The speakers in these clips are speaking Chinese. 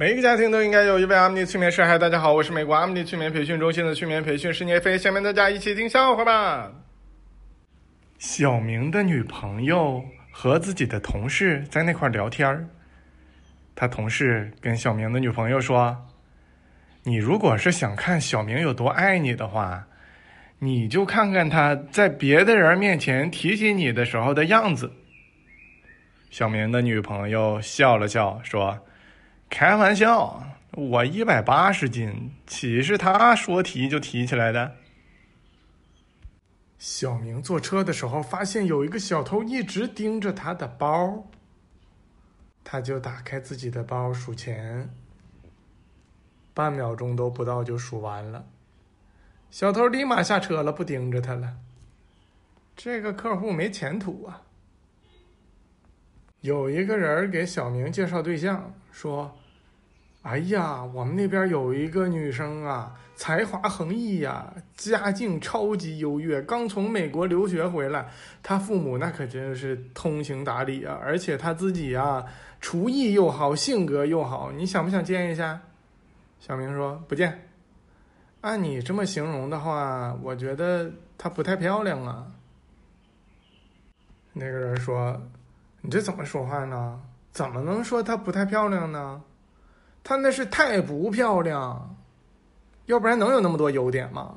每一个家庭都应该有一位阿米尼催眠师。嗨，大家好，我是美国阿米尼催眠培训中心的催眠培训师聂飞。下面大家一起听笑话吧。小明的女朋友和自己的同事在那块聊天儿，他同事跟小明的女朋友说：“你如果是想看小明有多爱你的话，你就看看他在别的人面前提起你的时候的样子。”小明的女朋友笑了笑说。开玩笑，我一百八十斤，岂是他说提就提起来的？小明坐车的时候，发现有一个小偷一直盯着他的包，他就打开自己的包数钱，半秒钟都不到就数完了。小偷立马下车了，不盯着他了。这个客户没前途啊！有一个人给小明介绍对象，说：“哎呀，我们那边有一个女生啊，才华横溢呀，家境超级优越，刚从美国留学回来，她父母那可真是通情达理啊，而且她自己啊，厨艺又好，性格又好，你想不想见一下？”小明说：“不见。按你这么形容的话，我觉得她不太漂亮啊。”那个人说。你这怎么说话呢？怎么能说她不太漂亮呢？她那是太不漂亮，要不然能有那么多优点吗？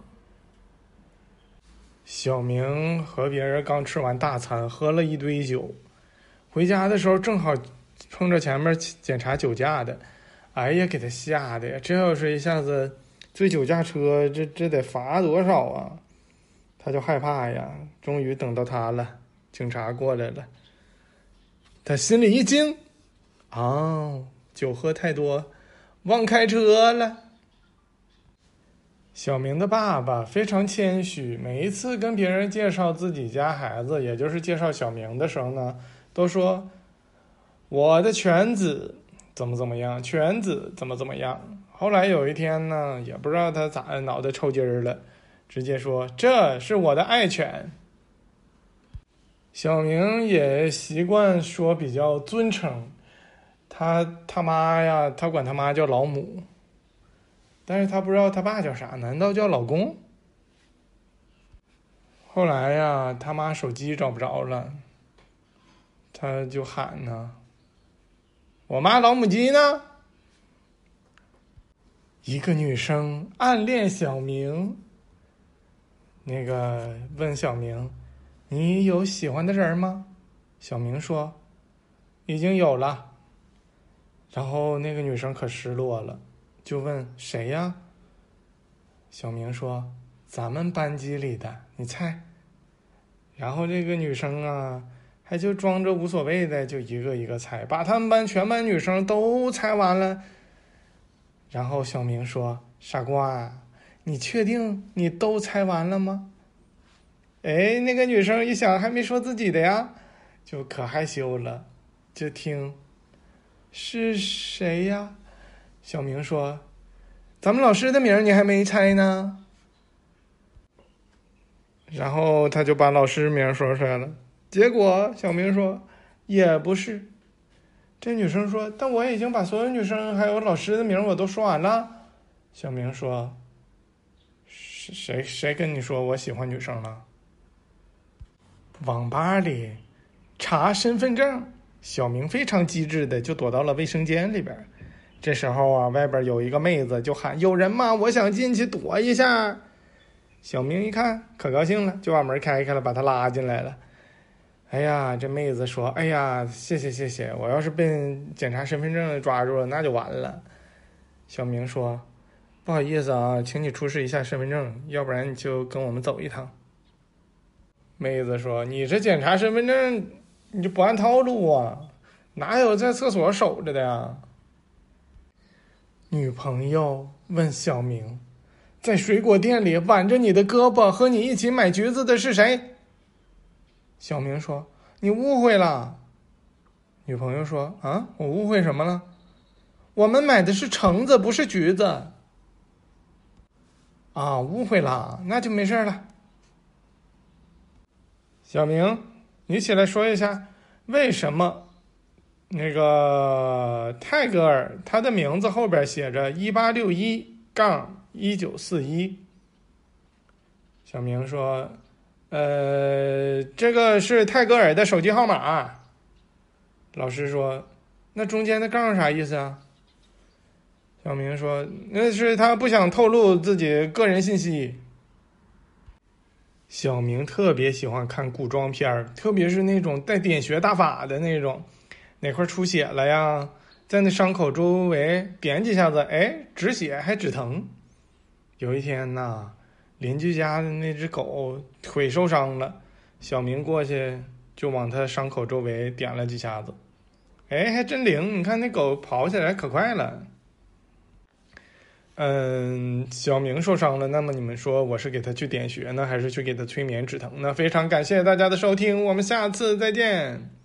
小明和别人刚吃完大餐，喝了一堆酒，回家的时候正好碰着前面检查酒驾的，哎呀，给他吓的呀！这要是一下子醉酒驾车，这这得罚多少啊？他就害怕呀。终于等到他了，警察过来了。他心里一惊，哦，酒喝太多，忘开车了。小明的爸爸非常谦虚，每一次跟别人介绍自己家孩子，也就是介绍小明的时候呢，都说我的犬子怎么怎么样，犬子怎么怎么样。后来有一天呢，也不知道他咋脑袋抽筋儿了，直接说这是我的爱犬。小明也习惯说比较尊称，他他妈呀，他管他妈叫老母，但是他不知道他爸叫啥，难道叫老公？后来呀，他妈手机找不着了，他就喊呢：“我妈老母鸡呢？”一个女生暗恋小明，那个问小明。你有喜欢的人吗？小明说：“已经有了。”然后那个女生可失落了，就问：“谁呀？”小明说：“咱们班级里的，你猜。”然后这个女生啊，还就装着无所谓的，就一个一个猜，把他们班全班女生都猜完了。然后小明说：“傻瓜，你确定你都猜完了吗？”哎，那个女生一想，还没说自己的呀，就可害羞了，就听是谁呀？小明说：“咱们老师的名你还没猜呢。”然后他就把老师名说出来了。结果小明说：“也不是。”这女生说：“但我已经把所有女生还有老师的名我都说完了。”小明说：“谁谁跟你说我喜欢女生了？”网吧里查身份证，小明非常机智的就躲到了卫生间里边。这时候啊，外边有一个妹子就喊：“有人吗？我想进去躲一下。”小明一看可高兴了，就把门开开了，把他拉进来了。哎呀，这妹子说：“哎呀，谢谢谢谢，我要是被检查身份证抓住了，那就完了。”小明说：“不好意思啊，请你出示一下身份证，要不然你就跟我们走一趟。”妹子说：“你这检查身份证，你就不按套路啊？哪有在厕所守着的呀？”女朋友问小明：“在水果店里挽着你的胳膊和你一起买橘子的是谁？”小明说：“你误会了。”女朋友说：“啊，我误会什么了？我们买的是橙子，不是橘子。”啊，误会了，那就没事了。小明，你起来说一下，为什么那个泰戈尔，他的名字后边写着一八六一杠一九四一。小明说：“呃，这个是泰戈尔的手机号码。”老师说：“那中间的杠啥意思啊？”小明说：“那是他不想透露自己个人信息。”小明特别喜欢看古装片儿，特别是那种带点穴大法的那种。哪块出血了呀？在那伤口周围点几下子，哎，止血还止疼。有一天呐，邻居家的那只狗腿受伤了，小明过去就往它伤口周围点了几下子，哎，还真灵！你看那狗跑起来可快了。嗯，小明受伤了，那么你们说我是给他去点穴呢，还是去给他催眠止疼呢？非常感谢大家的收听，我们下次再见。